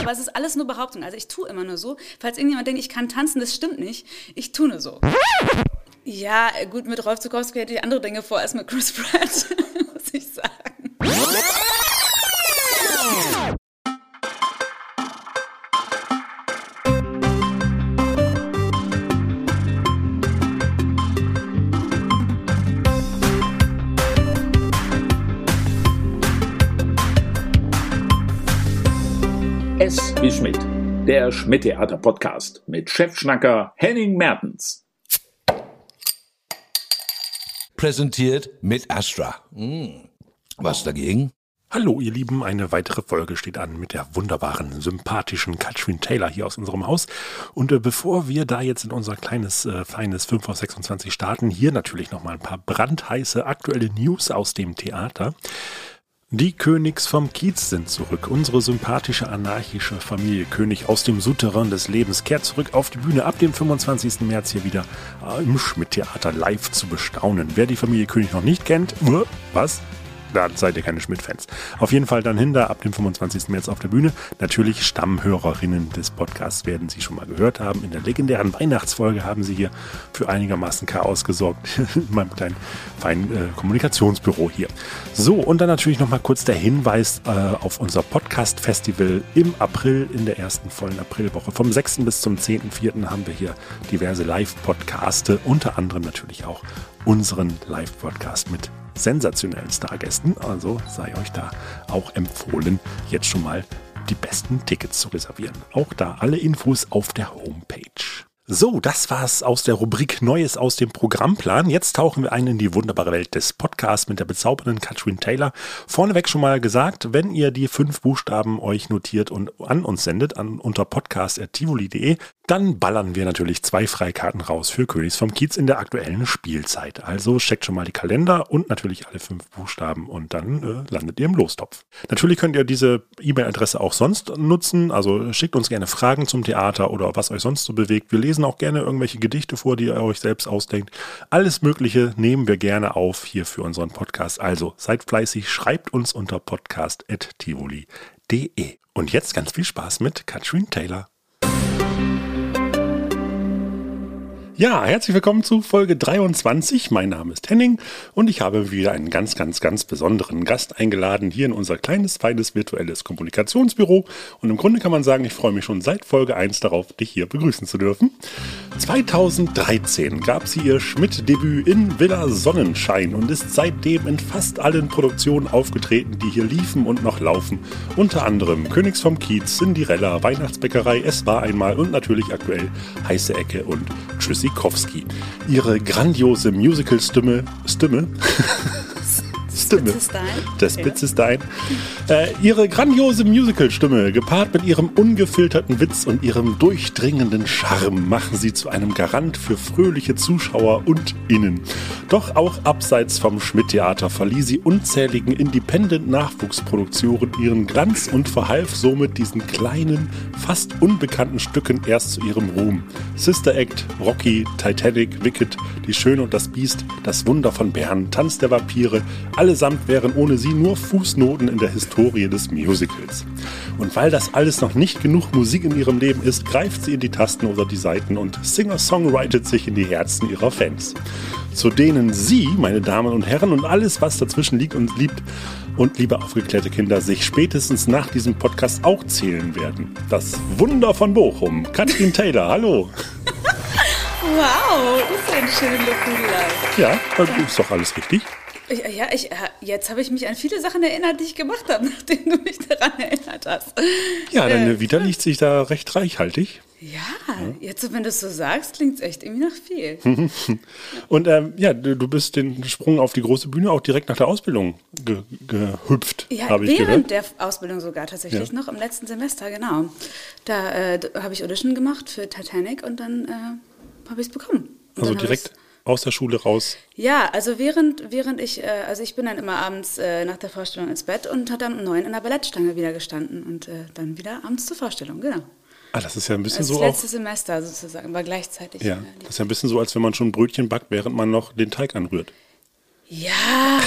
Aber es ist alles nur Behauptung. Also ich tue immer nur so. Falls irgendjemand denkt, ich kann tanzen, das stimmt nicht. Ich tue nur so. Ja, gut, mit Rolf Zukowski hätte ich andere Dinge vor als mit Chris Pratt, muss ich sagen. Der Schmidt-Theater-Podcast mit Chefschnacker Henning Mertens. Präsentiert mit Astra. Hm. Was dagegen? Hallo ihr Lieben, eine weitere Folge steht an mit der wunderbaren, sympathischen Katrin Taylor hier aus unserem Haus. Und äh, bevor wir da jetzt in unser kleines, äh, feines 5 auf 26 starten, hier natürlich nochmal ein paar brandheiße aktuelle News aus dem Theater. Die Königs vom Kiez sind zurück. Unsere sympathische anarchische Familie König aus dem Souterrain des Lebens kehrt zurück auf die Bühne ab dem 25. März hier wieder äh, im Schmidt-Theater live zu bestaunen. Wer die Familie König noch nicht kennt, uh, was? Da seid ihr keine Schmidt-Fans. Auf jeden Fall dann hinter ab dem 25. März auf der Bühne. Natürlich Stammhörerinnen des Podcasts werden Sie schon mal gehört haben. In der legendären Weihnachtsfolge haben Sie hier für einigermaßen Chaos gesorgt. in meinem kleinen feinen äh, Kommunikationsbüro hier. So, und dann natürlich nochmal kurz der Hinweis äh, auf unser Podcast-Festival im April, in der ersten vollen Aprilwoche. Vom 6. bis zum 10.4. haben wir hier diverse Live-Podcaste, unter anderem natürlich auch unseren Live-Podcast mit sensationellen Stargästen. Also sei euch da auch empfohlen, jetzt schon mal die besten Tickets zu reservieren. Auch da alle Infos auf der Homepage. So, das war's aus der Rubrik Neues aus dem Programmplan. Jetzt tauchen wir ein in die wunderbare Welt des Podcasts mit der bezaubernden Katrin Taylor. Vorneweg schon mal gesagt, wenn ihr die fünf Buchstaben euch notiert und an uns sendet, an unter podcast.tivoli.de, dann ballern wir natürlich zwei Freikarten raus für Königs vom Kiez in der aktuellen Spielzeit. Also checkt schon mal die Kalender und natürlich alle fünf Buchstaben und dann äh, landet ihr im Lostopf. Natürlich könnt ihr diese E-Mail-Adresse auch sonst nutzen. Also schickt uns gerne Fragen zum Theater oder was euch sonst so bewegt. Wir lesen auch gerne irgendwelche Gedichte vor, die ihr euch selbst ausdenkt. Alles Mögliche nehmen wir gerne auf hier für unseren Podcast. Also seid fleißig, schreibt uns unter podcast.tivoli.de. Und jetzt ganz viel Spaß mit Katrin Taylor. Ja, herzlich willkommen zu Folge 23. Mein Name ist Henning und ich habe wieder einen ganz, ganz, ganz besonderen Gast eingeladen hier in unser kleines, feines virtuelles Kommunikationsbüro. Und im Grunde kann man sagen, ich freue mich schon seit Folge 1 darauf, dich hier begrüßen zu dürfen. 2013 gab sie ihr Schmidt-Debüt in Villa Sonnenschein und ist seitdem in fast allen Produktionen aufgetreten, die hier liefen und noch laufen. Unter anderem Königs vom Kiez, Cinderella, Weihnachtsbäckerei, Es war einmal und natürlich aktuell Heiße Ecke und Tschüssikowski. Ihre grandiose Musical-Stimme, Stimme, Stimme. Der Spitzestein. Äh, ihre grandiose Musical-Stimme, gepaart mit ihrem ungefilterten Witz und ihrem durchdringenden Charme, machen sie zu einem Garant für fröhliche Zuschauer und Innen. Doch auch abseits vom Schmidt-Theater verlieh sie unzähligen Independent-Nachwuchsproduktionen ihren Glanz und verhalf somit diesen kleinen, fast unbekannten Stücken erst zu ihrem Ruhm. Sister Act, Rocky, Titanic, Wicked, Die Schöne und das Biest, Das Wunder von Bern, Tanz der Vampire, allesamt wären ohne sie nur Fußnoten in der Historie des Musicals. Und weil das alles noch nicht genug Musik in ihrem Leben ist, greift sie in die Tasten oder die Saiten und Singer-Songwritet sich in die Herzen ihrer Fans. Zu denen Sie, meine Damen und Herren, und alles, was dazwischen liegt und liebt, und liebe aufgeklärte Kinder, sich spätestens nach diesem Podcast auch zählen werden. Das Wunder von Bochum. Katrin Taylor, hallo. Wow, das ist ein schöner Kugelei. Ja, ist doch alles richtig. Ich, ja, ich, äh, jetzt habe ich mich an viele Sachen erinnert, die ich gemacht habe, nachdem du mich daran erinnert hast. Ja, deine Äh, Vita liegt sich da recht reichhaltig. Ja, jetzt, wenn du es so sagst, klingt es echt irgendwie nach viel. Und ähm, ja, du, du bist den Sprung auf die große Bühne auch direkt nach der Ausbildung ge gehüpft, Ja, habe ich während gehört. der Ausbildung sogar tatsächlich Ja. noch im letzten Semester, genau. Da äh, habe ich Audition gemacht für Titanic und dann äh, habe ich es bekommen. Und Also direkt aus der Schule raus. Ja, also während, während ich, äh, also ich bin dann immer abends äh, nach der Vorstellung ins Bett und hat dann um neun in der Ballettstange wieder gestanden und äh, dann wieder abends zur Vorstellung, genau. Ah, das ist ja ein bisschen Also so das auch. letzte Semester sozusagen, war gleichzeitig. Ja, äh, das ist ja ein bisschen so, als wenn man schon ein Brötchen backt, während man noch den Teig anrührt. Ja,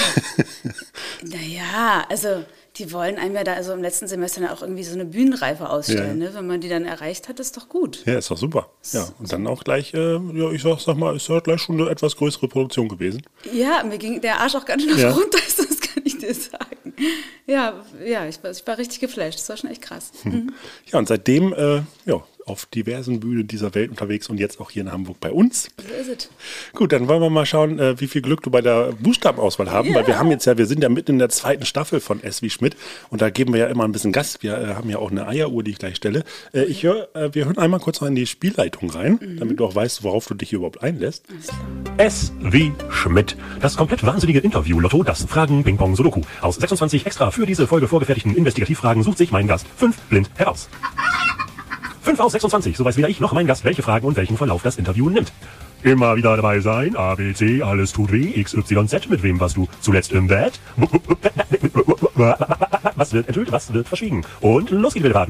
naja, also Die wollen einem ja da also im letzten Semester dann auch irgendwie so eine Bühnenreife ausstellen. Ja. Ne? Wenn man die dann erreicht hat, ist doch gut. Ja, ist doch super. Ja, und dann auch gleich, äh, ja, ich sag, sag mal, ist ja gleich schon eine etwas größere Produktion gewesen. Ja, mir ging der Arsch auch ganz schön Ja. runter, das kann ich dir sagen. Ja, ja, ich war, ich war richtig geflasht. Das war schon echt krass. Mhm. Ja, und seitdem, äh, ja, auf diversen Bühnen dieser Welt unterwegs und jetzt auch hier in Hamburg bei uns. So ist es. Gut, dann wollen wir mal schauen, äh, wie viel Glück du bei der Buchstabenauswahl haben, weil wir haben jetzt ja, wir sind ja mitten in der zweiten Staffel von S wie Schmidt und da geben wir ja immer ein bisschen Gas. Wir äh, haben ja auch eine Eieruhr, die ich gleich stelle. Äh, ich höre, äh, wir hören einmal kurz noch in die Spielleitung rein, damit du auch weißt, worauf du dich hier überhaupt einlässt. S wie Schmidt. Das komplett wahnsinnige Interview-Lotto, das Fragen Ping-Pong Sudoku. Aus 26 extra für diese Folge vorgefertigten Investigativfragen sucht sich mein Gast fünf blind heraus. 5 aus 26, so weiß weder ich noch mein Gast, welche Fragen und welchen Verlauf das Interview nimmt. Immer wieder dabei sein, A, B, C, alles tut weh, X, Y, Z, mit wem warst du zuletzt im Bett? Was wird enthüllt, was wird verschwiegen? Und los geht's wieder.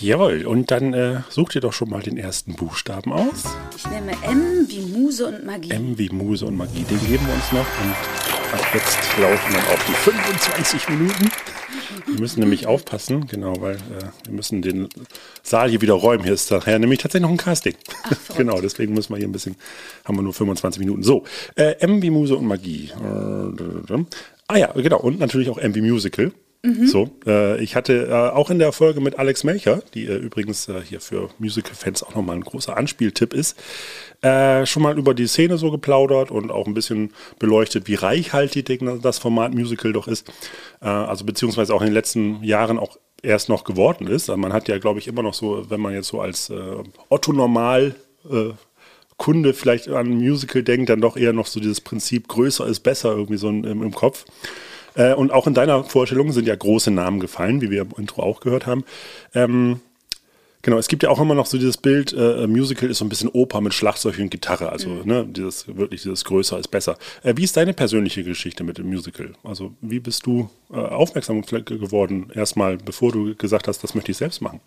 Jawohl, und dann äh, such dir doch schon mal den ersten Buchstaben aus. Ich nehme M wie Muse und Magie. M wie Muse und Magie, den geben wir uns noch und ab jetzt laufen dann auch die 25 Minuten. Wir müssen nämlich aufpassen, genau, weil äh, wir müssen den Saal hier wieder räumen. Hier ist nachher nämlich tatsächlich noch ein Casting. genau, deswegen müssen wir hier ein bisschen, haben wir nur 25 Minuten. So, äh, M wie Muse und Magie. Äh, ah ja, genau, und natürlich auch M wie Musical. So, äh, ich hatte äh, auch in der Folge mit Alex Melcher, die äh, übrigens äh, hier für Musical-Fans auch nochmal ein großer Anspieltipp ist, äh, schon mal über die Szene so geplaudert und auch ein bisschen beleuchtet, wie reichhaltig das Format Musical doch ist. Äh, also beziehungsweise auch in den letzten Jahren auch erst noch geworden ist. Also man hat ja, glaube ich, immer noch so, wenn man jetzt so als äh, Otto Normal äh, Kunde vielleicht an Musical denkt, dann doch eher noch so dieses Prinzip größer ist besser irgendwie so im, im Kopf. Äh, und auch in deiner Vorstellung sind ja große Namen gefallen, wie wir im Intro auch gehört haben. Ähm, genau, es gibt ja auch immer noch so dieses Bild, äh, Musical ist so ein bisschen Oper mit Schlagzeug und Gitarre, also ne, dieses wirklich dieses größer ist besser. Äh, wie ist deine persönliche Geschichte mit dem Musical? Also wie bist du äh, aufmerksam geworden, erstmal, bevor du gesagt hast, das möchte ich selbst machen?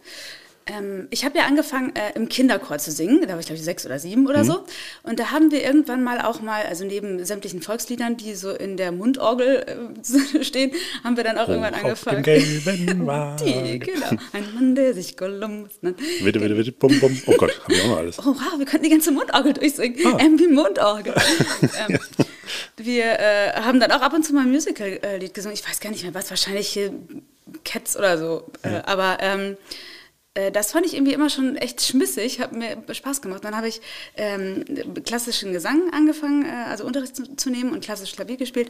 Ähm, ich habe ja angefangen, äh, im Kinderchor zu singen. Da war ich, glaube ich, sechs oder sieben Mhm. oder so. Und da haben wir irgendwann mal auch mal, also neben sämtlichen Volksliedern, die so in der Mundorgel äh, stehen, haben wir dann auch irgendwann Hoch auf angefangen. die, genau. Ein Mann, der sich Columbus nennt. Witte, witte, witte, bum, bum. Oh Gott, haben wir auch noch alles. Oh wow, wir könnten die ganze Mundorgel durchsingen. Ah. Ähm, wie Mundorgel. ähm, wir äh, haben dann auch ab und zu mal ein Musical-Lied gesungen. Ich weiß gar nicht mehr was, wahrscheinlich hier Cats oder so. Äh, aber ähm, äh, das fand ich irgendwie immer schon echt schmissig, hat mir Spaß gemacht. Dann habe ich ähm, klassischen Gesang angefangen, äh, also Unterricht zu, zu nehmen und klassisch Klavier gespielt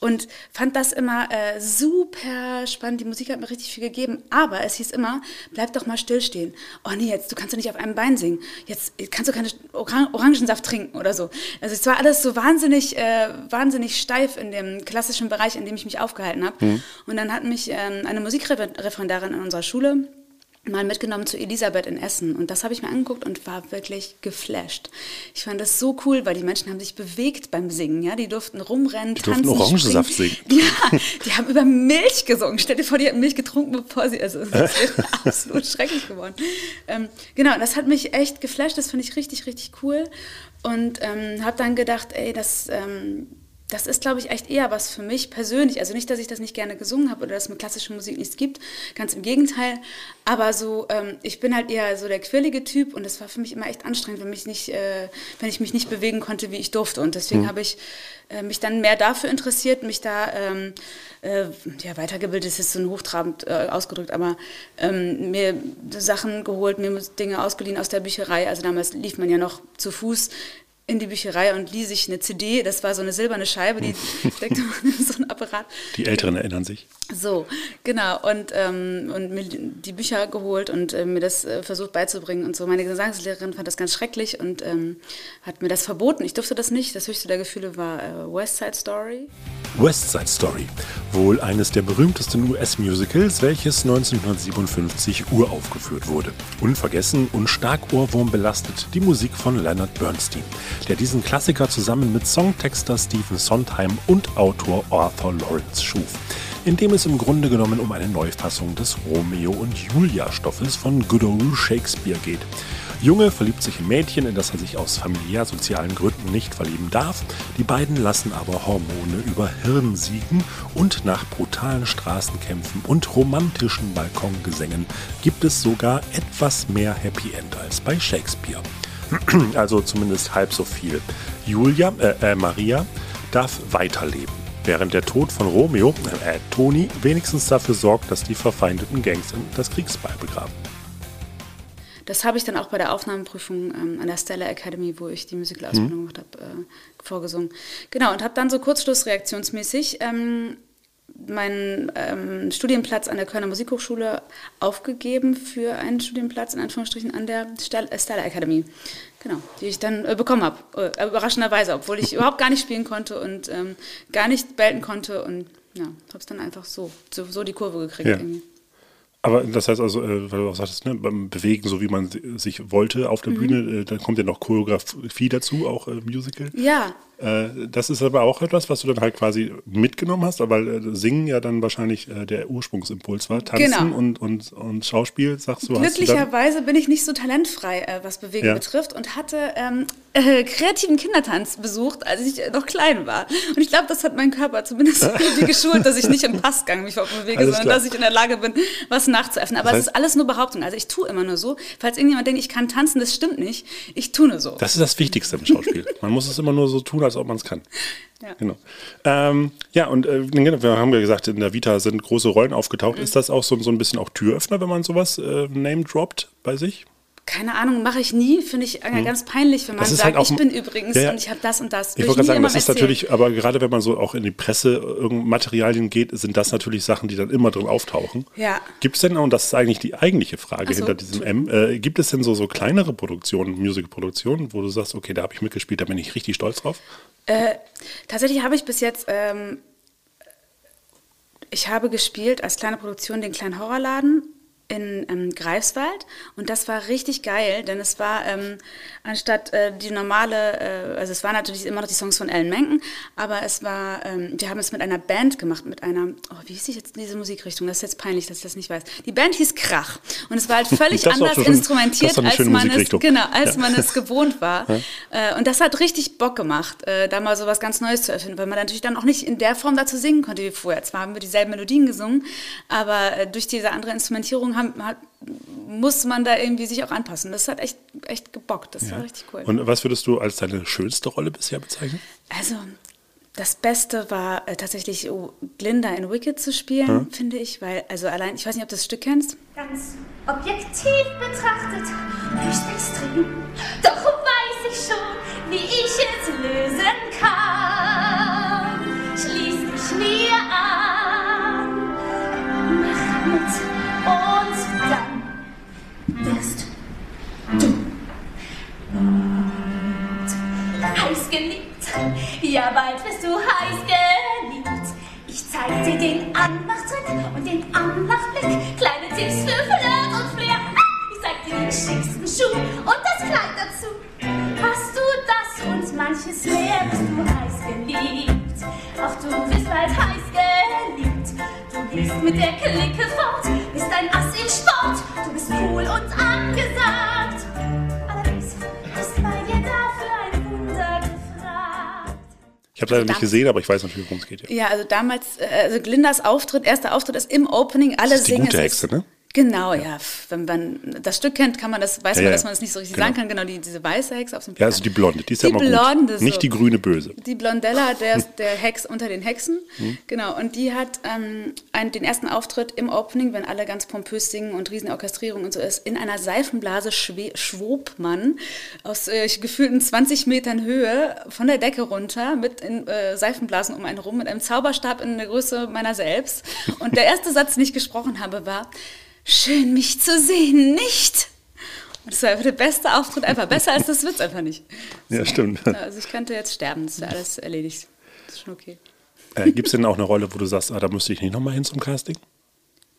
und fand das immer äh, super spannend. Die Musik hat mir richtig viel gegeben, aber es hieß immer, bleib doch mal stillstehen. Oh nee, jetzt, du kannst doch nicht auf einem Bein singen. Jetzt kannst du keine Orang Orangensaft trinken oder so. Also es war alles so wahnsinnig, äh, wahnsinnig steif in dem klassischen Bereich, in dem ich mich aufgehalten habe. Und dann hat mich ähm, eine Musikreferendarin in unserer Schule mal mitgenommen zu Elisabeth in Essen und das habe ich mir angeguckt und war wirklich geflasht. Ich fand das so cool, weil die Menschen haben sich bewegt beim Singen, ja, die durften rumrennen, Die durften tanzen, Orangensaft springen. singen. Ja, die haben über Milch gesungen. Stell dir vor, die hatten Milch getrunken, bevor sie, also das wäre absolut schrecklich geworden. Ähm, genau, das hat mich echt geflasht, das fand ich richtig, richtig cool und ähm, habe dann gedacht, ey, das ähm, das ist, glaube ich, echt eher was für mich persönlich. Also nicht, dass ich das nicht gerne gesungen habe oder dass es mit klassischer Musik nichts gibt, ganz im Gegenteil. Aber so, ähm, ich bin halt eher so der quirlige Typ und es war für mich immer echt anstrengend, wenn, mich nicht, äh, wenn ich mich nicht bewegen konnte, wie ich durfte. Und deswegen habe ich äh, mich dann mehr dafür interessiert, mich da ähm, äh, ja, weitergebildet ist jetzt so ein hochtrabend äh, ausgedrückt, aber ähm, mir Sachen geholt, mir Dinge ausgeliehen aus der Bücherei. Also damals lief man ja noch zu Fuß in die Bücherei und lieh sich eine CD. Das war so eine silberne Scheibe, die steckte man in so einen Apparat. Die Älteren erinnern sich. So, genau. Und, ähm, und mir die Bücher geholt und äh, mir das äh, versucht beizubringen und so. Meine Gesangslehrerin fand das ganz schrecklich und ähm, hat mir das verboten. Ich durfte das nicht. Das höchste der Gefühle war äh, West Side Story. West Side Story, wohl eines der berühmtesten US-Musicals, welches 1957 uraufgeführt wurde. Unvergessen und stark ohrwurmbelastet die Musik von Leonard Bernstein, der diesen Klassiker zusammen mit Songtexter Stephen Sondheim und Autor Arthur Lawrence schuf, in dem es im Grunde genommen um eine Neufassung des Romeo und Julia Stoffes von Good Old Shakespeare geht. Junge verliebt sich in Mädchen, in das er sich aus familiär-sozialen Gründen nicht verlieben darf. Die beiden lassen aber Hormone über Hirn siegen und nach brutalen Straßenkämpfen und romantischen Balkongesängen gibt es sogar etwas mehr Happy End als bei Shakespeare. Also zumindest halb so viel. Julia, äh, äh, Maria darf weiterleben, während der Tod von Romeo, äh, Toni, wenigstens dafür sorgt, dass die verfeindeten Gangs das Kriegsbeil begraben. Das habe ich dann auch bei der Aufnahmeprüfung ähm, an der Stella Academy, wo ich die Musicalausbildung Mhm. gemacht habe, äh, vorgesungen. Genau, und habe dann so kurzschlussreaktionsmäßig ähm, meinen ähm, Studienplatz an der Kölner Musikhochschule aufgegeben für einen Studienplatz in Anführungsstrichen an der äh, Stella Academy. Genau, die ich dann äh, bekommen habe. Äh, überraschenderweise, obwohl ich überhaupt gar nicht spielen konnte und ähm, gar nicht belten konnte und ja, habe es dann einfach so, so, so die Kurve gekriegt. Ja. Irgendwie. Aber das heißt also, äh, weil du auch sagtest, ne, beim Bewegen, so wie man si- sich wollte auf der Bühne, äh, dann kommt ja noch Choreografie dazu, auch äh, Musical. Ja, das ist aber auch etwas, was du dann halt quasi mitgenommen hast, weil äh, Singen ja dann wahrscheinlich äh, der Ursprungsimpuls war. Tanzen Genau. und, und, und Schauspiel, sagst du, hast du Glücklicherweise bin ich nicht so talentfrei, äh, was Bewegen Ja. betrifft und hatte ähm, äh, kreativen Kindertanz besucht, als ich äh, noch klein war. Und ich glaube, das hat mein Körper zumindest irgendwie geschult, dass ich nicht im Passgang mich bewege, Alles sondern klar. dass ich in der Lage bin, was nachzuäffen. Aber Das es ist alles nur Behauptung. Also ich tue immer nur so. Falls irgendjemand denkt, ich kann tanzen, das stimmt nicht. Ich tue nur so. Das ist das Wichtigste im Schauspiel. Man muss es immer nur so tun, als ob man es kann. Ja. Genau. Ähm, ja, und äh, genau, wir haben ja gesagt, in der Vita sind große Rollen aufgetaucht. Mhm. Ist das auch so, so ein bisschen auch Türöffner, wenn man sowas äh, name droppt bei sich? Keine Ahnung, mache ich nie. Finde ich äh, ganz peinlich, wenn man Hm. Sagt, halt ich bin übrigens Ja, ja. und ich habe das und das. Ich wollte gerade sagen, das ist erzählen. natürlich, aber gerade wenn man so auch in die Presse Materialien geht, sind das natürlich Sachen, die dann immer drin auftauchen. Ja. Gibt es denn, und das ist eigentlich die eigentliche Frage so, hinter diesem M, äh, gibt es denn so, so kleinere Produktionen, Musikproduktionen, wo du sagst, okay, da habe ich mitgespielt, da bin ich richtig stolz drauf? Äh, tatsächlich habe ich bis jetzt, ähm, ich habe gespielt als kleine Produktion den kleinen Horrorladen in ähm, Greifswald und das war richtig geil, denn es war ähm, anstatt äh, die normale, äh, also es waren natürlich immer noch die Songs von Ellen Menken, aber es war, ähm, wir haben es mit einer Band gemacht, mit einer, oh, wie hieß jetzt diese Musikrichtung? Das ist jetzt peinlich, dass ich das nicht weiß. Die Band hieß Krach und es war halt völlig Das anders instrumentiert, als man es, genau, als Ja. man es gewohnt war. Äh, und das hat richtig Bock gemacht, äh, da mal so was ganz Neues zu erfinden, weil man natürlich dann auch nicht in der Form dazu singen konnte wie vorher. Zwar haben wir dieselben Melodien gesungen, aber äh, durch diese andere Instrumentierung haben, hat, muss man da irgendwie sich auch anpassen. Das hat echt, echt gebockt. Das war richtig cool. Und was würdest du als deine schönste Rolle bisher bezeichnen? Also, das Beste war äh, tatsächlich oh, Glinda in Wicked zu spielen, finde ich, weil, also allein, ich weiß nicht, ob du das Stück kennst. Ganz objektiv betrachtet, höchst extrem. Doch weiß ich schon, wie ich es lösen kann. Schließ dich mir an, mach mit und wirst du heiß geliebt. Ja, bald wirst du heiß geliebt. Ich zeig dir den Anmachtrick und den Anmachblick. Kleine Tipps für Flirt und Flair. Ich zeig dir den schicksten Schuh und das Kleid dazu. Hast du das und manches mehr, bist du heiß geliebt. Auch du wirst bald heiß geliebt. Du gehst mit der Clique fort, bist ein Ass im Sport. Du bist cool und angesagt. Allerdings ist bei dir dafür ein Wunder gefragt. Ich habe leider nicht Verdammt. gesehen, aber ich weiß natürlich, worum es geht. Ja. Ja, also damals, äh, also Glindas Auftritt, erster Auftritt ist im Opening, alle Das ist die singen. gute Hexe, ne? Genau, ja. pf, Wenn man das Stück kennt, kann man das, weiß Ja, man, ja. dass man es nicht so richtig Genau. sagen kann. Genau, die, diese weiße Hexe auf dem Ja, also die Blonde, die ist ja Die immer Blonde, gut. so. Nicht die grüne Böse. Die Blondella, der, der Hex unter den Hexen. Hm. Genau, und die hat ähm, einen, den ersten Auftritt im Opening, wenn alle ganz pompös singen und Riesenorchestrierung und so ist, in einer Seifenblase schwe schwob man aus äh, gefühlten 20 Metern Höhe von der Decke runter mit in, äh, Seifenblasen um einen rum, mit einem Zauberstab in der Größe meiner selbst. Und der erste Satz, den ich gesprochen habe, war, schön mich zu sehen, nicht? Und das war einfach der beste Auftritt ever. Besser als das wird's einfach nicht. Ja, stimmt. Also ich könnte jetzt sterben, das wäre alles erledigt. Das ist schon okay. Äh, Gibt es denn auch eine Rolle, wo du sagst, ah, da müsste ich nicht nochmal hin zum Casting?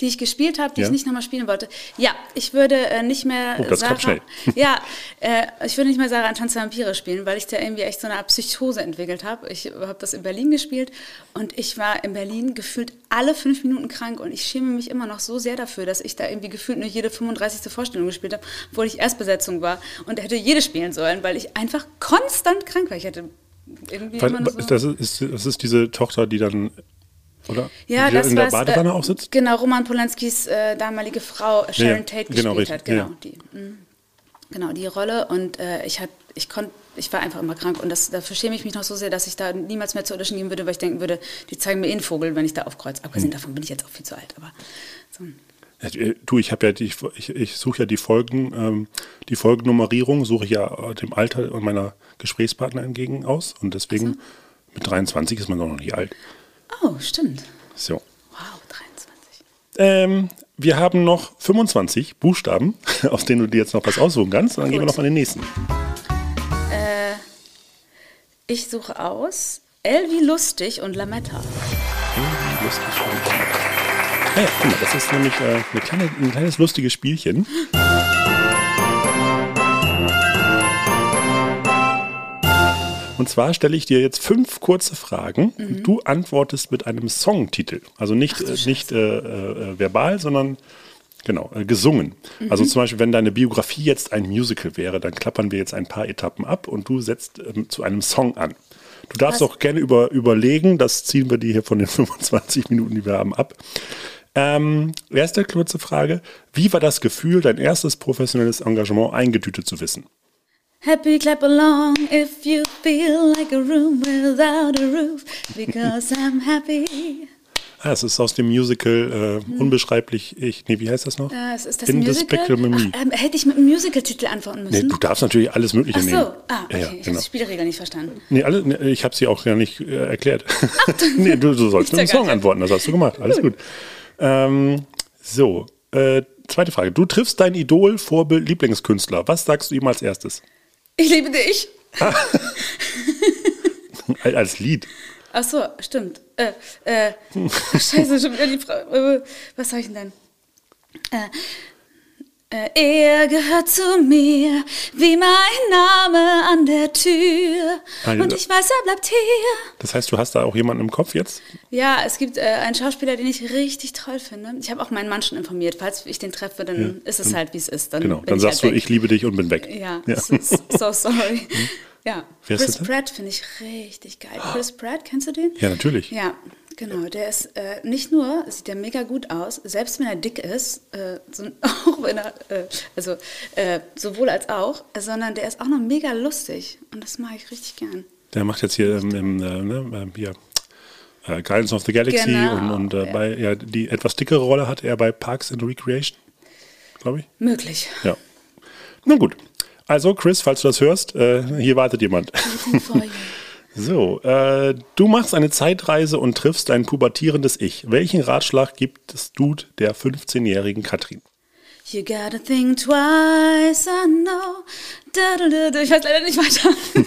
Die ich gespielt habe, die Ja. ich nicht nochmal spielen wollte. Ja, ich würde äh, nicht mehr Oh, das Sarah. kam schnell. Ja, äh, ich würde nicht mehr Sarah an Tanz der Vampire spielen, weil ich da irgendwie echt so eine Art Psychose entwickelt habe. Ich habe das in Berlin gespielt und ich war in Berlin gefühlt alle fünf Minuten krank und ich schäme mich immer noch so sehr dafür, dass ich da irgendwie gefühlt nur jede 35. Vorstellung gespielt habe, obwohl ich Erstbesetzung war und hätte jede spielen sollen, weil ich einfach konstant krank war. Ich hatte irgendwie immer nur so Das ist, das ist diese Tochter, die dann, oder? ja, die das in der war's, Badewanne äh, auch sitzt? Genau, Roman Polanskis äh, damalige Frau äh, Sharon Ja, Tate genau, gespielt richtig, hat. Genau, ja. die, mh. genau, die Rolle. Und äh, ich, hab, ich, konnt, ich war einfach immer krank. Und das, dafür schäme ich mich noch so sehr, dass ich da niemals mehr zur Audition gehen würde, weil ich denken würde, die zeigen mir eh einen Vogel, wenn ich da aufkreuze. Hm. Abgesehen davon bin ich jetzt auch viel zu alt. Aber so. Äh, Du, ich habe ja die, ich, ich suche ja die Folgen, ähm, die Folgennummerierung suche ich ja äh, dem Alter meiner Gesprächspartner entgegen aus und deswegen mit 23 ist man doch noch nicht alt. Oh, stimmt. So. Wow, 23. Ähm, wir haben noch 25 Buchstaben, aus denen du dir jetzt noch was aussuchen kannst. Und dann gehen wir Gut. noch mal in den nächsten. Ich suche aus wie lustig und Lametta. Lustig. Ah ja, guck mal, das ist nämlich äh, eine kleine, ein kleines lustiges Spielchen. Und zwar stelle ich dir jetzt fünf kurze Fragen. und Du antwortest mit einem Songtitel. Also nicht, äh, nicht äh, äh, verbal, sondern genau, äh, gesungen. Also zum Beispiel, wenn deine Biografie jetzt ein Musical wäre, dann klappern wir jetzt ein paar Etappen ab und du setzt ähm, zu einem Song an. Du darfst Was? auch gerne über, überlegen, das ziehen wir dir hier von den 25 Minuten, die wir haben, ab. Ähm, erste kurze Frage. Wie war das Gefühl, dein erstes professionelles Engagement eingetütet zu wissen? Happy clap along if you feel like a room without a roof, because I'm happy. Ah, es ist aus dem Musical äh, Unbeschreiblich Ich. Nee, wie heißt das noch? Äh, ist, das Musical? Me. Ach, ähm, hätte ich mit einem Musical-Titel antworten Nee, müssen? du darfst natürlich alles Mögliche Ach so, nehmen. ah, okay. Ja, Ich habe genau. die Spielregeln nicht verstanden. Nee, alle, nee, ich habe sie auch gar nicht äh, erklärt. nee, du, du sollst mit gar Song antworten, das hast du gemacht. Alles gut. Ähm, so, äh, zweite Frage. Du triffst dein Idol, Vorbild, Lieblingskünstler. Was sagst du ihm als erstes? Ich liebe dich. Al- Als Lied. Ach so, stimmt. Äh, äh, scheiße, schon wieder die Frage. Äh, was sag ich denn dann? Äh, er gehört zu mir, wie mein Name an der Tür. Also- Und ich weiß, er bleibt hier. Das heißt, du hast da auch jemanden im Kopf jetzt? Ja, es gibt äh, einen Schauspieler, den ich richtig toll finde. Ich habe auch meinen Mann schon informiert. Falls ich den treffe, dann ist es halt, wie es ist. Dann Genau. Dann sagst halt du, weg. ich liebe dich und bin weg. Ja, Ja. So, so sorry. Ja, Wer Chris? Pratt finde ich richtig geil. Chris Pratt, kennst du den? Ja, natürlich. Ja, genau. Der ist äh, nicht nur, sieht der mega gut aus, selbst wenn er dick ist, äh, so, auch wenn er, äh, also äh, sowohl als auch, sondern der ist auch noch mega lustig und das mag ich richtig gern. Der macht jetzt hier im, im äh, ne, äh, hier, äh, Guardians of the Galaxy Genau, und, und ja. bei, ja, die etwas dickere Rolle hat er bei Parks and Recreation, glaube ich. Möglich. Ja. Nun gut. Also, Chris, falls du das hörst, hier wartet jemand. So, äh, du machst eine Zeitreise und triffst dein pubertierendes Ich. Welchen Ratschlag gibst du der 15-jährigen Katrin? You gotta think twice, I know. Da, da, da. Ich weiß leider nicht weiter.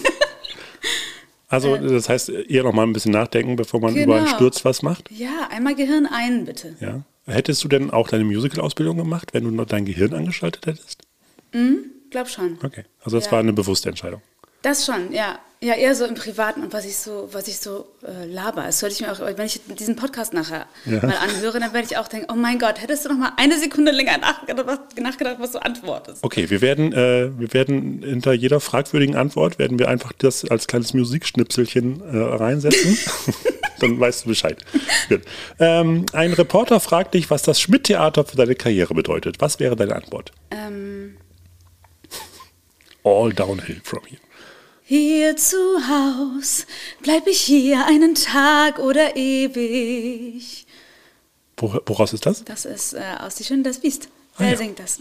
Also, das heißt, eher noch mal ein bisschen nachdenken, bevor man Genau. über einen Sturz was macht. ja, einmal Gehirn ein, bitte. Ja. Hättest du denn auch deine Musical-Ausbildung gemacht, wenn du noch dein Gehirn angeschaltet hättest? Glaub schon. Okay. Also, das Ja. war eine bewusste Entscheidung. Das schon, ja. Ja, eher so im Privaten und was ich so, was ich so äh, laber. Das sollte ich mir auch, wenn ich diesen Podcast nachher Ja. mal anhöre, dann werde ich auch denken, oh mein Gott, hättest du noch mal eine Sekunde länger nachgedacht, was, du antwortest. Okay, wir werden, äh, wir werden hinter jeder fragwürdigen Antwort werden wir einfach das als kleines Musikschnipselchen äh, reinsetzen. Dann weißt du Bescheid. Ähm, ein Reporter fragt dich, was das Schmidt-Theater für deine Karriere bedeutet. Was wäre deine Antwort? Ähm, All downhill from here. Hier zu Haus, bleib ich hier einen Tag oder ewig. Wo, woraus ist das? Das ist äh, aus Die Schöne das Biest. Ah, Wer ja. singt das?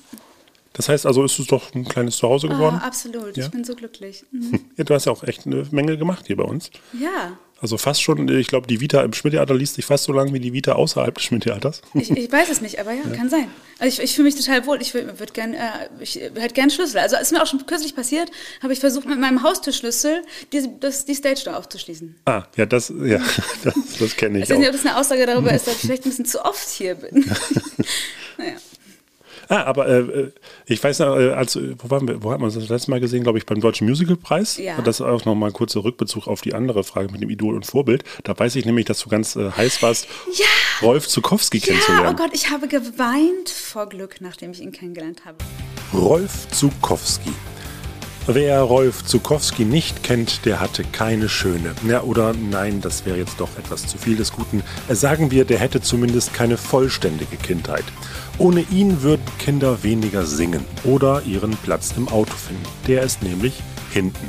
Das heißt also, ist es doch ein kleines Zuhause geworden? Ah, absolut. Ja. Ich bin so glücklich. Mhm. Ja, du hast ja auch echt eine Menge gemacht hier bei uns. Ja. Also fast schon, ich glaube, die Vita im Schmidt-Theater liest sich fast so lang wie die Vita außerhalb des Schmidt-Theaters. Ich, ich weiß es nicht, aber ja, kann sein. Also ich, ich fühle mich total wohl. Ich würde würd gern, äh, ich hätte gern Schlüssel. Also ist mir auch schon kürzlich passiert, habe ich versucht, mit meinem Haustürschlüssel die, das, die Stage Door aufzuschließen. Ah, ja, das, ja, das, das kenne ich Ich weiß nicht, ob das eine Aussage darüber ist, dass ich vielleicht ein bisschen zu oft hier bin. naja. Ah, aber äh, ich weiß noch, äh, als, wo, waren wir, wo hat man das letzte Mal gesehen, glaube ich, beim Deutschen Musicalpreis? Ja. Und das ist auch nochmal ein kurzer Rückbezug auf die andere Frage mit dem Idol und Vorbild. Da weiß ich nämlich, dass du ganz äh, heiß warst, Ja. Rolf Zukowski Ja, kennenzulernen. oh Gott, ich habe geweint vor Glück, nachdem ich ihn kennengelernt habe. Rolf Zukowski. Wer Rolf Zukowski nicht kennt, der hatte keine schöne. Ja, oder nein, das wäre jetzt doch etwas zu viel des Guten. Äh, Sagen wir, der hätte zumindest keine vollständige Kindheit. Ohne ihn würden Kinder weniger singen oder ihren Platz im Auto finden. Der ist nämlich hinten.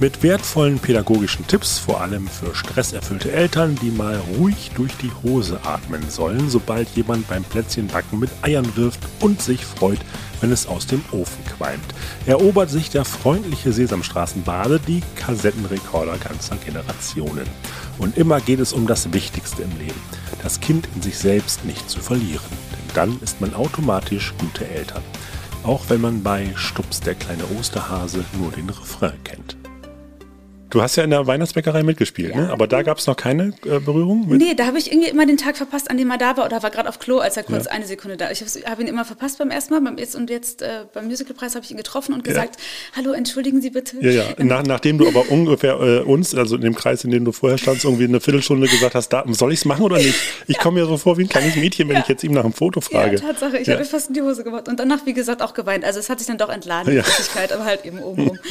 Mit wertvollen pädagogischen Tipps, vor allem für stresserfüllte Eltern, die mal ruhig durch die Hose atmen sollen, sobald jemand beim Plätzchenbacken mit Eiern wirft und sich freut, wenn es aus dem Ofen qualmt. Erobert sich der freundliche Sesamstraßenbade die Kassettenrekorder ganzer Generationen. Und immer geht es um das Wichtigste im Leben, das Kind in sich selbst nicht zu verlieren. Dann ist man automatisch gute Eltern. Auch wenn man bei Stups der kleine Osterhase nur den Refrain kennt. Du hast ja in der Weihnachtsbäckerei mitgespielt, ne? aber da gab es noch keine äh, Berührung mit? Nee, da habe ich irgendwie immer den Tag verpasst, an dem er da war oder war gerade auf Klo, als er kurz eine Sekunde da. Ich habe hab ihn immer verpasst beim ersten Mal beim jetzt und jetzt äh, beim Musicalpreis habe ich ihn getroffen und gesagt, hallo, entschuldigen Sie bitte. Ja, ja. Nach, nachdem du aber ungefähr äh, uns, also in dem Kreis, in dem du vorher standst, irgendwie eine Viertelstunde gesagt hast, da, soll ich es machen oder nicht? Ich komme mir so vor wie ein kleines Mädchen, wenn Ja. ich jetzt ihm nach einem Foto frage. Ja, Tatsache. Ich Ja. habe fast in die Hose gemacht. Und danach, wie gesagt, auch geweint. Also es hat sich dann doch entladen, die Ja. Flüssigkeit, aber halt eben oben rum.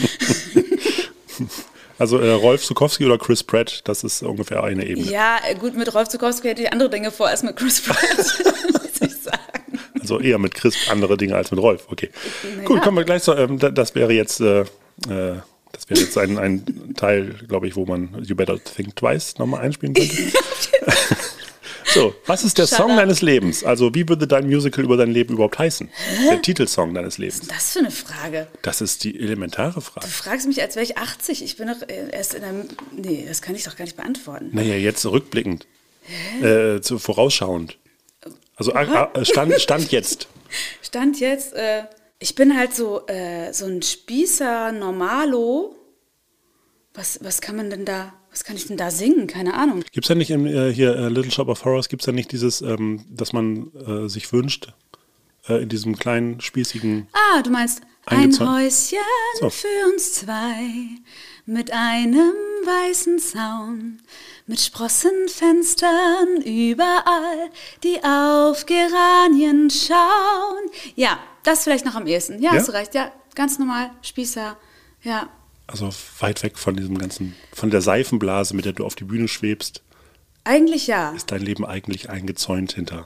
Also äh, Rolf Zukowski oder Chris Pratt, das ist ungefähr eine Ebene. Ja, gut, mit Rolf Zukowski hätte ich andere Dinge vor als mit Chris Pratt, muss ich sagen. Also eher mit Chris andere Dinge als mit Rolf. Okay. Gut, kommen wir gleich zu. Ähm, da- das wäre jetzt, äh, äh, das wäre jetzt ein, ein Teil, glaube ich, wo man You Better Think Twice nochmal einspielen könnte. so, was ist der Shut Song up. deines Lebens? Also, wie würde dein Musical über dein Leben überhaupt heißen? Der Titelsong deines Lebens. Das für eine Frage. Das ist die elementare Frage. Du fragst mich, als wäre ich 80. Ich bin doch äh, erst in einem. Nee, das kann ich doch gar nicht beantworten. Naja, jetzt rückblickend. Äh, zu, vorausschauend. Also ah, Stand, Stand jetzt. Stand jetzt, äh, ich bin halt so, äh, so ein Spießer Normalo. Was, was kann man denn da, was kann ich denn da singen? Keine Ahnung. Gibt es da nicht im, äh, hier äh, Little Shop of Horrors, gibt es da nicht dieses, ähm, dass man äh, sich wünscht, äh, in diesem kleinen, spießigen. Ah, du meinst ein. Häuschen So. für uns zwei mit einem weißen Zaun, mit Sprossenfenstern überall, die auf Geranien schauen. Ja, das vielleicht noch am ehesten. Ja, Ja? hast du recht. Ja, ganz normal, Spießer. Ja. Also weit weg von diesem ganzen, von der Seifenblase, mit der du auf die Bühne schwebst, Eigentlich ja. ist dein Leben eigentlich eingezäunt hinter.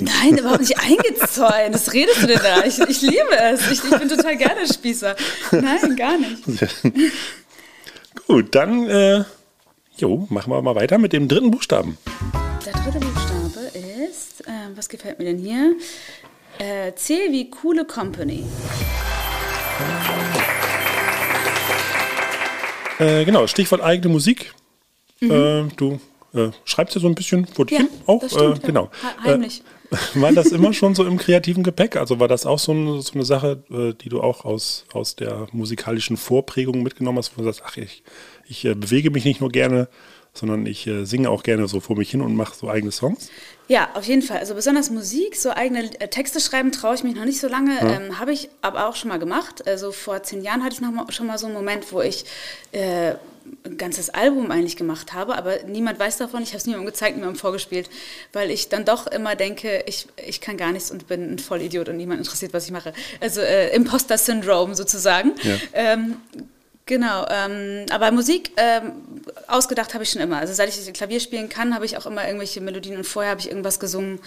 Nein, überhaupt nicht eingezäunt. Was redest du denn da? Ich, ich liebe es. Ich, ich bin total gerne Spießer. Nein, gar nicht. Gut, dann, äh, jo, machen wir mal weiter mit dem dritten Buchstaben. Der dritte Buchstabe ist, äh, was gefällt mir denn hier? Äh, C wie coole Company. Äh, genau, Stichwort eigene Musik. Äh, du äh, schreibst ja so ein bisschen vor dich Mhm. Ja, hin auch. das stimmt, äh, genau. Heimlich. Äh, war das immer schon so im kreativen Gepäck? Also war das auch so eine, so eine Sache, äh, die du auch aus, aus der musikalischen Vorprägung mitgenommen hast, wo du sagst, ach, ich, ich bewege mich nicht nur gerne, sondern ich äh, singe auch gerne so vor mich hin und mache so eigene Songs? Ja, auf jeden Fall. Also besonders Musik, so eigene äh, Texte schreiben traue ich mich noch nicht so lange. Ähm, Habe ich aber auch schon mal gemacht. Also vor zehn Jahren hatte ich noch mal, schon mal so einen Moment, wo ich äh, ein ganzes Album eigentlich gemacht habe, aber niemand weiß davon. Ich habe es niemandem gezeigt, niemandem vorgespielt, weil ich dann doch immer denke, ich, ich kann gar nichts und bin ein Vollidiot und niemand interessiert, was ich mache. Also äh, Imposter-Syndrom sozusagen. Ja. Ähm, Genau, ähm, aber Musik ähm, ausgedacht habe ich schon immer. Also seit ich Klavier spielen kann, habe ich auch immer irgendwelche Melodien und vorher habe ich irgendwas gesungen.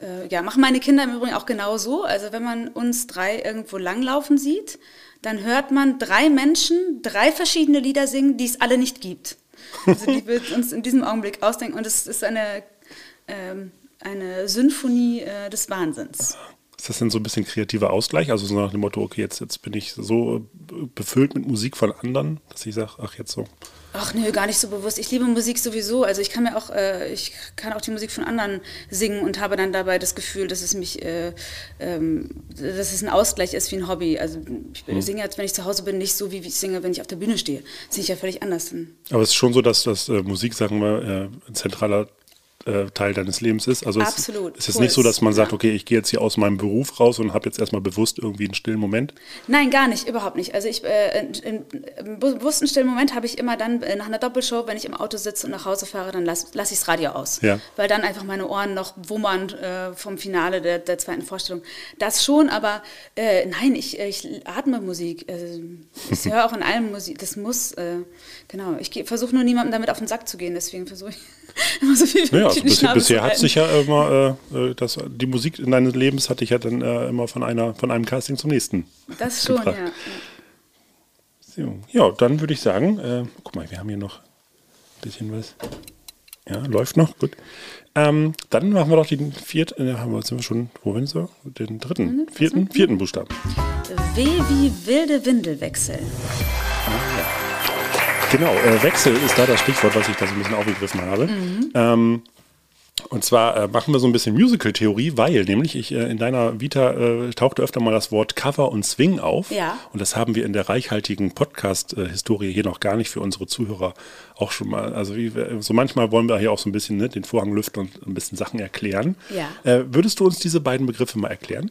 Äh, ja, machen meine Kinder im Übrigen auch genau so. Also wenn man uns drei irgendwo langlaufen sieht, dann hört man drei Menschen drei verschiedene Lieder singen, die es alle nicht gibt. Also die wird uns in diesem Augenblick ausdenken und es ist eine, ähm, eine Symphonie äh, des Wahnsinns. Ist das denn so ein bisschen kreativer Ausgleich? Also so nach dem Motto, okay, jetzt, jetzt bin ich so äh, befüllt mit Musik von anderen, dass ich sage, ach jetzt so. Ach nö, gar nicht so bewusst. Ich liebe Musik sowieso. Also ich kann mir auch, äh, ich kann auch die Musik von anderen singen und habe dann dabei das Gefühl, dass es mich, äh, ähm, dass es ein Ausgleich ist wie ein Hobby. Also ich Mhm. singe jetzt, wenn ich zu Hause bin, nicht so wie ich singe, wenn ich auf der Bühne stehe. Das singe ich ja völlig anders. Aber es ist schon so, dass das äh, Musik, sagen wir, äh, ein zentraler äh, Teil deines Lebens ist. Also Absolut, Es, es ist voll. nicht so, dass man sagt, okay, ich gehe jetzt hier aus meinem Beruf raus und habe jetzt erstmal bewusst irgendwie einen stillen Moment. Nein, gar nicht, überhaupt nicht. Also ich, äh, in, in, im bewussten stillen Moment habe ich immer dann äh, nach einer Doppelshow, wenn ich im Auto sitze und nach Hause fahre, dann lasse lass ich das Radio aus. Ja. Weil dann einfach meine Ohren noch wummern äh, vom Finale der, der zweiten Vorstellung. Das schon, aber äh, nein, ich, ich atme Musik. Also, ich höre auch in allem Musik. Das muss, äh, genau. Ich versuche nur niemandem damit auf den Sack zu gehen, deswegen versuche ich immer so viel Naja, also bisher, bisher hat sich ja immer, äh, äh, das, die Musik in deines Lebens hatte ich ja dann äh, immer von, einer, von einem Casting zum nächsten. Das schon, gebracht. ja. So, ja, dann würde ich sagen, äh, guck mal, wir haben hier noch ein bisschen was. Ja, läuft noch, gut. Ähm, dann machen wir doch den vierten, äh, haben wir, sind wir schon, wo sind wir? Den dritten, vierten, vierten Buchstaben. W wie wilde Windelwechsel. Genau, äh, Wechsel ist da das Stichwort, was ich da so ein bisschen aufgegriffen habe. Ähm, und zwar äh, machen wir so ein bisschen Musical-Theorie, weil nämlich ich äh, in deiner Vita äh, tauchte öfter mal das Wort Cover und Swing auf. Ja. Und das haben wir in der reichhaltigen Podcast-Historie hier noch gar nicht für unsere Zuhörer auch schon mal. Also wie, so manchmal wollen wir hier auch so ein bisschen ne, den Vorhang lüften und ein bisschen Sachen erklären. Ja. Äh, würdest du uns diese beiden Begriffe mal erklären?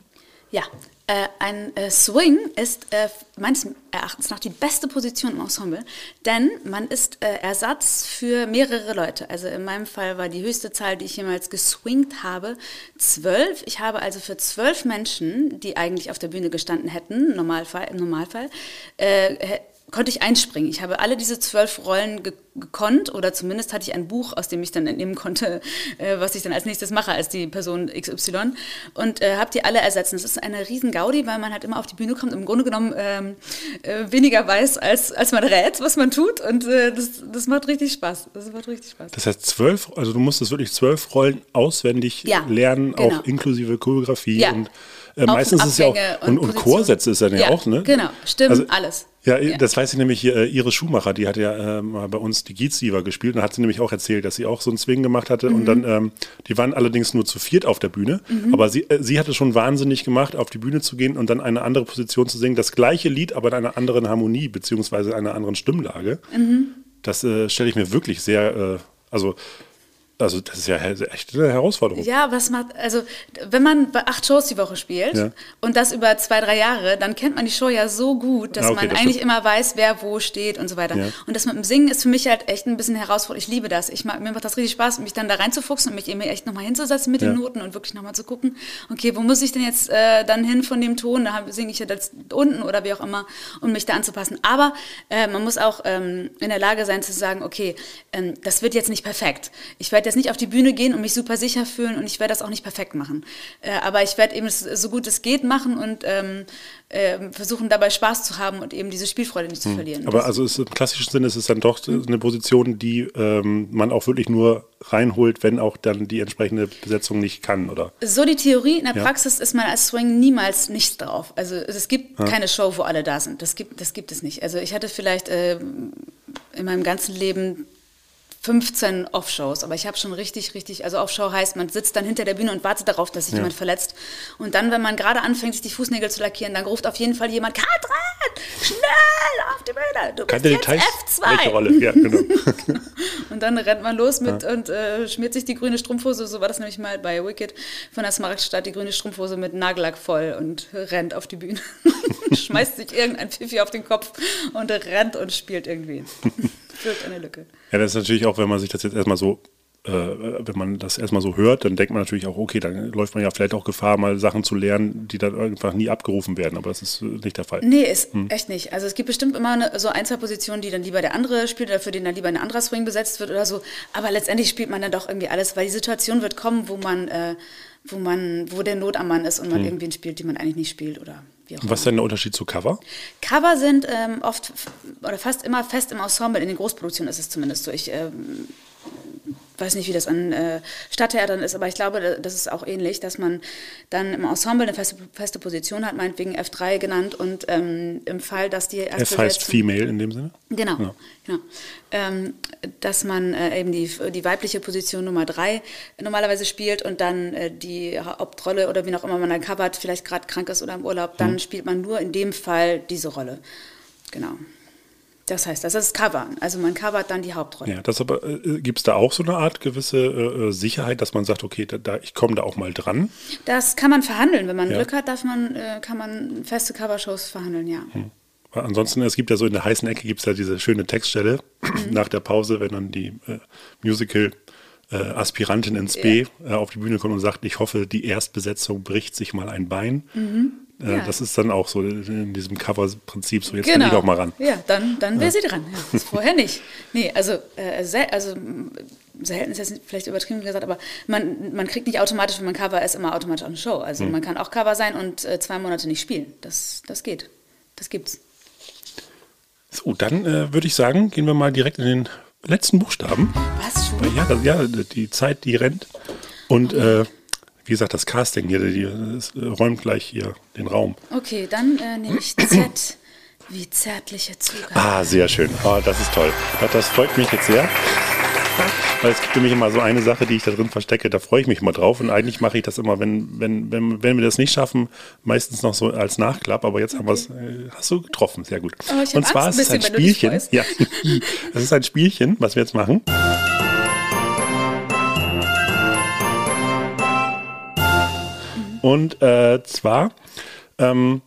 Ja, äh, ein äh, Swing ist äh, meines Erachtens nach die beste Position im Ensemble, denn man ist äh, Ersatz für mehrere Leute. Also in meinem Fall war die höchste Zahl, die ich jemals geswingt habe, zwölf. Ich habe also für zwölf Menschen, die eigentlich auf der Bühne gestanden hätten, Normalfall, im Normalfall äh, konnte ich einspringen. Ich habe alle diese zwölf Rollen ge gekonnt oder zumindest hatte ich ein Buch, aus dem ich dann entnehmen konnte, äh, was ich dann als nächstes mache als die Person XY und äh, habe die alle ersetzt. Das ist eine riesen Gaudi, weil man halt immer auf die Bühne kommt und im Grunde genommen ähm, äh, weniger weiß, als, als man rät, was man tut und äh, das, das macht richtig Spaß. Das macht richtig Spaß. Das heißt zwölf, also du musstest wirklich zwölf Rollen auswendig Ja, lernen, genau. auch inklusive Choreografie Ja. und äh, meistens ist es ja auch und, und. Chorsätze ist ja, Ja, auch, ne? genau. Stimmen, alles. Ja, Ja. das weiß ich nämlich hier, äh, Iris Schumacher, die hat ja äh, mal bei uns die Geetsiever gespielt und hat sie nämlich auch erzählt, dass sie auch so einen Swing gemacht hatte Mhm. und dann, ähm, die waren allerdings nur zu viert auf der Bühne, aber sie, äh, sie hatte schon wahnsinnig gemacht, auf die Bühne zu gehen und dann eine andere Position zu singen, das gleiche Lied, aber in einer anderen Harmonie, beziehungsweise einer anderen Stimmlage. Mhm. Das äh, stelle ich mir wirklich sehr, äh, also, also das ist ja echt eine Herausforderung. Ja, was macht, also wenn man bei acht Shows die Woche spielt Ja. und das über zwei, drei Jahre, dann kennt man die Show ja so gut, dass Ja, okay, man das eigentlich stimmt. immer weiß, wer wo steht und so weiter. Ja. Und das mit dem Singen ist für mich halt echt ein bisschen herausfordernd. Ich liebe das. Ich mag, mir macht das richtig Spaß, mich dann da reinzufuchsen und mich eben echt nochmal hinzusetzen mit den Noten und wirklich nochmal zu gucken, okay, wo muss ich denn jetzt äh, dann hin von dem Ton? Da singe ich ja das unten oder wie auch immer, um mich da anzupassen. Aber äh, man muss auch ähm, in der Lage sein zu sagen, okay, ähm, das wird jetzt nicht perfekt. Ich werde jetzt nicht auf die Bühne gehen und mich super sicher fühlen und ich werde das auch nicht perfekt machen. Äh, aber ich werde eben so gut es geht machen und ähm, ähm, versuchen dabei Spaß zu haben und eben diese Spielfreude nicht zu verlieren. Hm. Aber also ist, im klassischen Sinne ist es dann doch eine Position, die ähm, man auch wirklich nur reinholt, wenn auch dann die entsprechende Besetzung nicht kann, oder? So die Theorie, in der Ja. Praxis ist man als Swing niemals nicht drauf. Also es gibt keine Show, wo alle da sind. Das gibt, das gibt es nicht. Also ich hatte vielleicht äh, in meinem ganzen Leben 15 Offshows, aber ich habe schon richtig, richtig, also Offshow heißt, man sitzt dann hinter der Bühne und wartet darauf, dass sich jemand verletzt. Und dann, wenn man gerade anfängt, sich die Fußnägel zu lackieren, dann ruft auf jeden Fall jemand, Katrin, schnell auf die Bühne, du bist Keine jetzt Details, F2. welche Rolle? Ja, genau. Und dann rennt man los mit und äh, schmiert sich die grüne Strumpfhose, so war das nämlich mal bei Wicked von der Smaragdstadt, die grüne Strumpfhose mit Nagellack voll und rennt auf die Bühne. Schmeißt sich irgendein Pfiffi auf den Kopf und rennt und spielt irgendwie. Füllt eine Lücke. Ja, das ist natürlich auch, wenn man sich das jetzt erstmal so, äh, wenn man das erstmal so hört, dann denkt man natürlich auch, okay, dann läuft man ja vielleicht auch Gefahr, mal Sachen zu lernen, die dann einfach nie abgerufen werden. Aber das ist äh, nicht der Fall. Nee, ist echt nicht. Also es gibt bestimmt immer eine, so ein, zwei Positionen, die dann lieber der andere spielt oder für den dann lieber ein anderer Swing besetzt wird oder so. Aber letztendlich spielt man dann doch irgendwie alles, weil die Situation wird kommen, wo man, äh, wo man, wo der Not am Mann ist und man irgendwen spielt, den man eigentlich nicht spielt oder wie auch Und was ist denn der Unterschied zu Cover? Cover sind ähm, oft oder fast immer fest im Ensemble, in den Großproduktionen ist es zumindest so. Ich ähm, weiß nicht, wie das an äh, Stadttheatern ist, aber ich glaube, das ist auch ähnlich, dass man dann im Ensemble eine feste, feste Position hat, meinetwegen F3 genannt und ähm, im Fall, dass die F heißt besetzen- Female in dem Sinne. Genau, Ja. genau. Ähm, dass man äh, eben die, die weibliche Position Nummer drei normalerweise spielt und dann äh, die Hauptrolle oder wie auch immer man dann covert, vielleicht gerade krank ist oder im Urlaub, dann Hm. spielt man nur in dem Fall diese Rolle. Genau. Das heißt, das ist Covern. Also man covert dann die Hauptrolle. Ja, das aber äh, gibt es da auch so eine Art gewisse äh, äh, Sicherheit, dass man sagt, okay, da, da, ich komme da auch mal dran. Das kann man verhandeln. Wenn man Ja. Glück hat, darf man, äh, kann man feste Covershows verhandeln, ja. Weil ansonsten, es gibt ja so in der heißen Ecke gibt es ja diese schöne Textstelle nach der Pause, wenn dann die äh, Musical äh, Aspirantin ins B äh, auf die Bühne kommt und sagt, ich hoffe, die Erstbesetzung bricht sich mal ein Bein. Äh, Ja. Das ist dann auch so in diesem Cover-Prinzip so, jetzt kann ich auch mal ran. Ja, dann, dann wäre sie dran. Ja, vorher nicht. Nee, also, äh, also selten ist jetzt vielleicht übertrieben gesagt, aber man, man kriegt nicht automatisch, wenn man Cover ist, immer automatisch eine Show. Also Hm. man kann auch Cover sein und äh, zwei Monate nicht spielen. Das, das geht. Das gibt's. So, dann äh, würde ich sagen, gehen wir mal direkt in den letzten Buchstaben. Was schon? Ja, ja, die Zeit, die rennt. Und äh, wie gesagt, das Casting hier, die, das äh, räumt gleich hier den Raum. Okay, dann äh, nehme ich Z wie zärtliche Zugabe. Ah, sehr schön. Ah, das ist toll. Das, das freut mich jetzt sehr. Weil es gibt nämlich immer so eine Sache, die ich da drin verstecke, da freue ich mich immer drauf. Und eigentlich mache ich das immer, wenn, wenn, wenn, wenn wir das nicht schaffen, meistens noch so als Nachklapp. Aber jetzt haben wir es, äh, hast du getroffen, sehr gut. Oh, Und zwar Angst ist ein es ein dich Spielchen. Ja, es ist ein Spielchen, was wir jetzt machen. Und äh, zwar, ähm,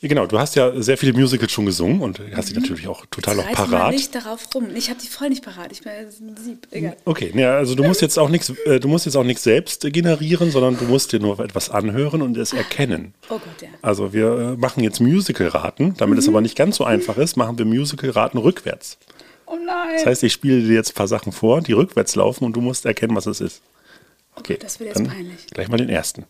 genau, du hast ja sehr viele Musicals schon gesungen und hast die natürlich auch total mal parat. nicht darauf rum. Ich habe die voll nicht parat. Ich bin ein Sieb. Egal. Okay, ja, also du musst jetzt auch nichts, äh, du musst jetzt auch nichts selbst generieren, sondern du musst dir nur etwas anhören und es erkennen. Oh Gott, ja. Also wir äh, machen jetzt Musical-Raten, damit es aber nicht ganz so einfach ist, machen wir Musical-Raten rückwärts. Oh nein. Das heißt, ich spiele dir jetzt ein paar Sachen vor, die rückwärts laufen und du musst erkennen, was es ist. Okay, das wird jetzt dann peinlich. Gleich mal den ersten.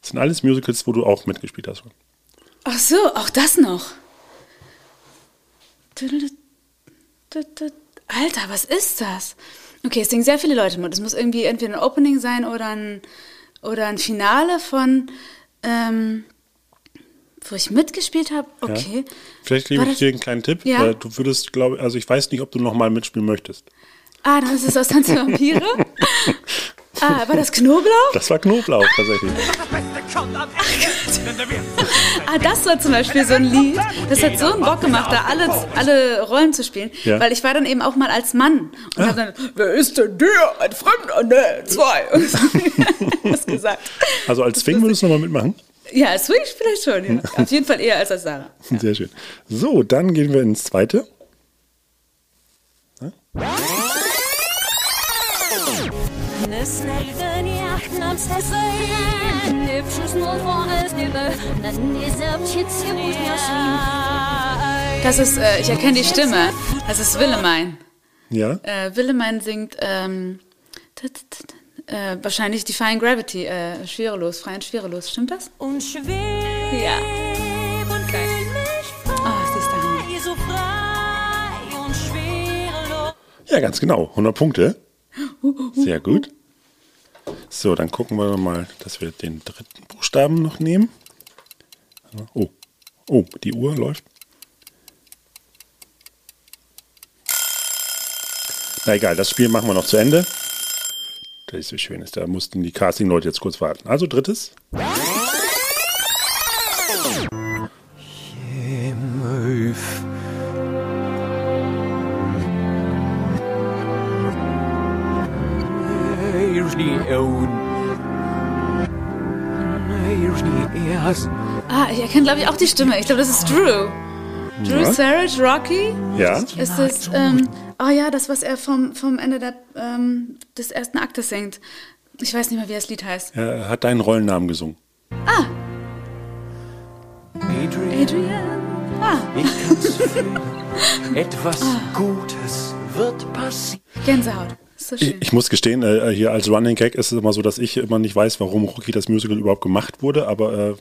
Das sind alles Musicals, wo du auch mitgespielt hast. Ach so, auch das noch. Alter, was ist das? Okay, es singen sehr viele Leute mit. Es muss irgendwie entweder ein Opening sein oder ein, oder ein Finale von, ähm, wo ich mitgespielt habe. Okay. Vielleicht gebe ich dir einen kleinen Tipp. Ja. Äh, Du würdest, glaube also ich weiß nicht, ob du nochmal mitspielen möchtest. Ah, dann ist es aus Tanz Vampire. ah, war das Knoblauch? Das war Knoblauch tatsächlich. Ah, das war zum Beispiel so ein Lied. Das hat so einen Bock gemacht, da alle, alle Rollen zu spielen. Ja. Weil ich war dann eben auch mal als Mann. Und hab dann, wer ist denn der? Ein Fremder? Ne, zwei. Und so gesagt. Also als Swing würdest du nochmal mitmachen? Ja, als Swing vielleicht schon, ja. Auf jeden Fall eher als als Sarah. Sehr schön. So, dann gehen wir ins zweite. Das ist, äh, ich erkenne die Stimme. Das ist Willemein. Ja. Äh, Willemein singt ähm, t- t- t- äh, wahrscheinlich Defying Gravity, äh, schwerelos, frei und schwerelos. Stimmt das? Und schweb Ja. und Ah, sie ist der Hammer. so frei und schwerelos. Ja, ganz genau. 100 Punkte. Sehr gut. So, dann gucken wir mal, dass wir den dritten Buchstaben noch nehmen. Oh, oh, die Uhr läuft. Na egal, das Spiel machen wir noch zu Ende. Das ist so schön ist. Da mussten die Casting-Leute jetzt kurz warten. Also drittes. Ah, ich erkenne, glaube ich, auch die Stimme. Ich glaube, das ist Drew. Drew Ja. Savage, Rocky. Ja, Ist das, ähm, oh ja, das, was er vom, vom Ende der, ähm, des ersten Aktes singt. Ich weiß nicht mehr, wie das Lied heißt. er hat deinen Rollennamen gesungen. Adrian, Adrian. Ah, ich kann's fühlen. Etwas Gutes wird passieren. Gänsehaut. So schön. Ich muss gestehen, äh, hier als Running Gag ist es immer so, dass ich immer nicht weiß, warum Rocky das Musical überhaupt gemacht wurde, aber äh,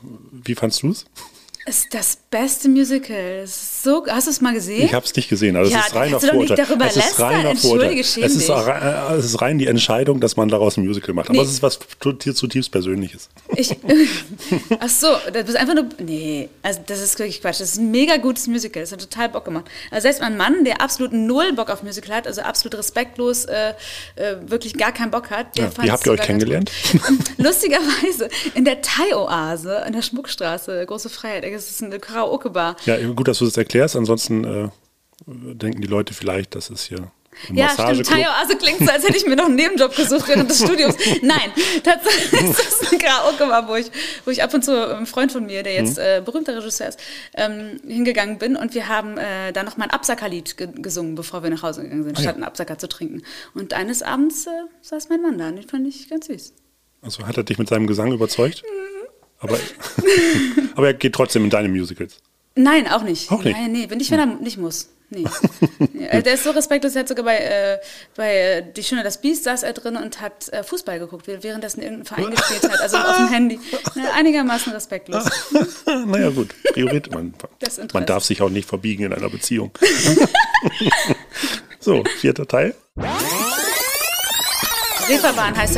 wie fandst du es? Ist das beste Musical. So, hast du es mal gesehen? Ich habe es nicht gesehen, also Ja, es ist reiner Vorurteil. es ist reiner Vorurteil. Es ist, rein- es ist rein die Entscheidung, dass man daraus ein Musical macht. Aber Nee. es ist was dir zutiefst Persönliches. Ich, ach so, das ist einfach nur, nee, also das ist wirklich Quatsch. Das ist ein mega gutes Musical, das hat total Bock gemacht. Also selbst mein Mann, der absolut null Bock auf Musical hat, also absolut respektlos, äh, äh, wirklich gar keinen Bock hat, der Ja, wie habt ihr euch kennengelernt? Lustigerweise in der Thai-Oase, in der Schmuckstraße, Große Freiheit, das ist eine Karaoke-Bar. Ja, gut, dass du das erklärst, ansonsten äh, denken die Leute vielleicht, das ist hier Ja, stimmt. Massageclub. Thai-Oase klingt so, als hätte ich mir noch einen Nebenjob gesucht während des Studiums. Nein, tatsächlich ist das eine Karaoke-Bar, wo ich, wo ich ab und zu mit einem Freund von mir, der jetzt Mhm. äh, berühmter Regisseur ist, ähm, hingegangen bin und wir haben äh, da noch mal ein Absackerlied ge gesungen, bevor wir nach Hause gegangen Ah, sind, statt einen Absacker zu trinken. Und eines Abends äh, saß mein Mann da und den fand ich ganz süß. Also hat er dich mit seinem Gesang überzeugt? Mhm. Aber, aber er geht trotzdem in deine Musicals. Nein, auch nicht. Auch nicht? Nein, nee, bin ich, wenn er nicht muss. Nee. Ja, der ist so respektlos, er hat sogar bei, äh, bei äh, Die Schöne das Biest saß er drin und hat äh, Fußball geguckt, währenddessen irgendein Verein gespielt hat, also auf dem Handy. Na, einigermaßen respektlos. naja, gut. Priorität. Man, man darf sich auch nicht verbiegen in einer Beziehung. so, vierter Teil. Reeperbahn heißt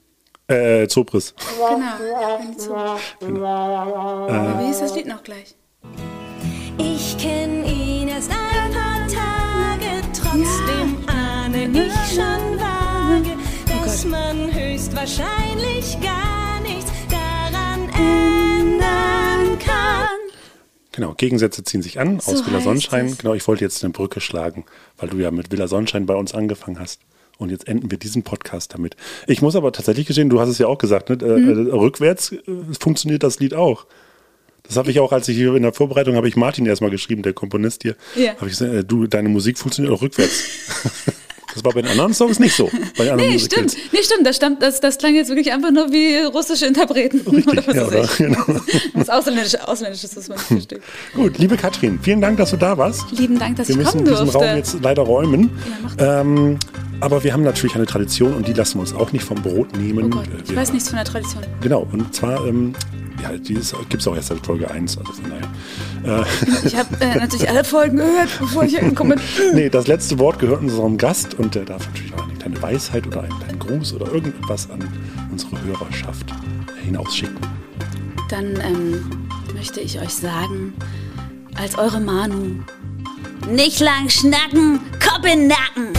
Äh, Zopris. Genau. Benny zu. Wie hieß das Lied noch gleich? Ich kenn ihn erst ein paar Tage, trotzdem ahne ich schon vage, dass man höchstwahrscheinlich gar nichts daran ändern kann. Genau, Gegensätze ziehen sich an aus So Villa heißt Sonnenschein. es. Genau, ich wollte jetzt eine Brücke schlagen, weil du ja mit Villa Sonnenschein bei uns angefangen hast. Und jetzt enden wir diesen Podcast damit. Ich muss aber tatsächlich gestehen, du hast es ja auch gesagt, ne? äh, rückwärts äh, funktioniert das Lied auch. Das habe ich auch, als ich hier in der Vorbereitung habe ich Martin erstmal geschrieben, der Komponist hier. Ja. Habe ich gesagt, du, deine Musik funktioniert auch rückwärts. das war bei den anderen Songs nicht so. Bei den anderen Nee, stimmt. Nee, stimmt. Das, stammt, das, das klang jetzt wirklich einfach nur wie russische Interpreten. oder was Ja, oder? Genau. Was Ausländisches, Ausländisches, das man nicht versteht. Gut, liebe Katrin, vielen Dank, dass du da warst. Lieben Dank, dass Wir ich müssen kommen diesen durfte. Raum jetzt leider räumen. Ja, ähm, aber wir haben natürlich eine Tradition und die lassen wir uns auch nicht vom Brot nehmen. Oh Gott, Äh, ich wir, weiß nichts von der Tradition. Genau, und zwar, ähm, ja, die gibt es auch erst seit Folge 1, also von daher. Ich habe äh, natürlich alle Folgen gehört, bevor ich bin. Nee, das letzte Wort gehört unserem Gast und der darf natürlich auch eine kleine Weisheit oder einen kleinen Gruß oder irgendetwas an unsere Hörerschaft hinausschicken. Dann ähm, möchte ich euch sagen, als eure Manu, nicht lang schnacken, Kopf in Nacken.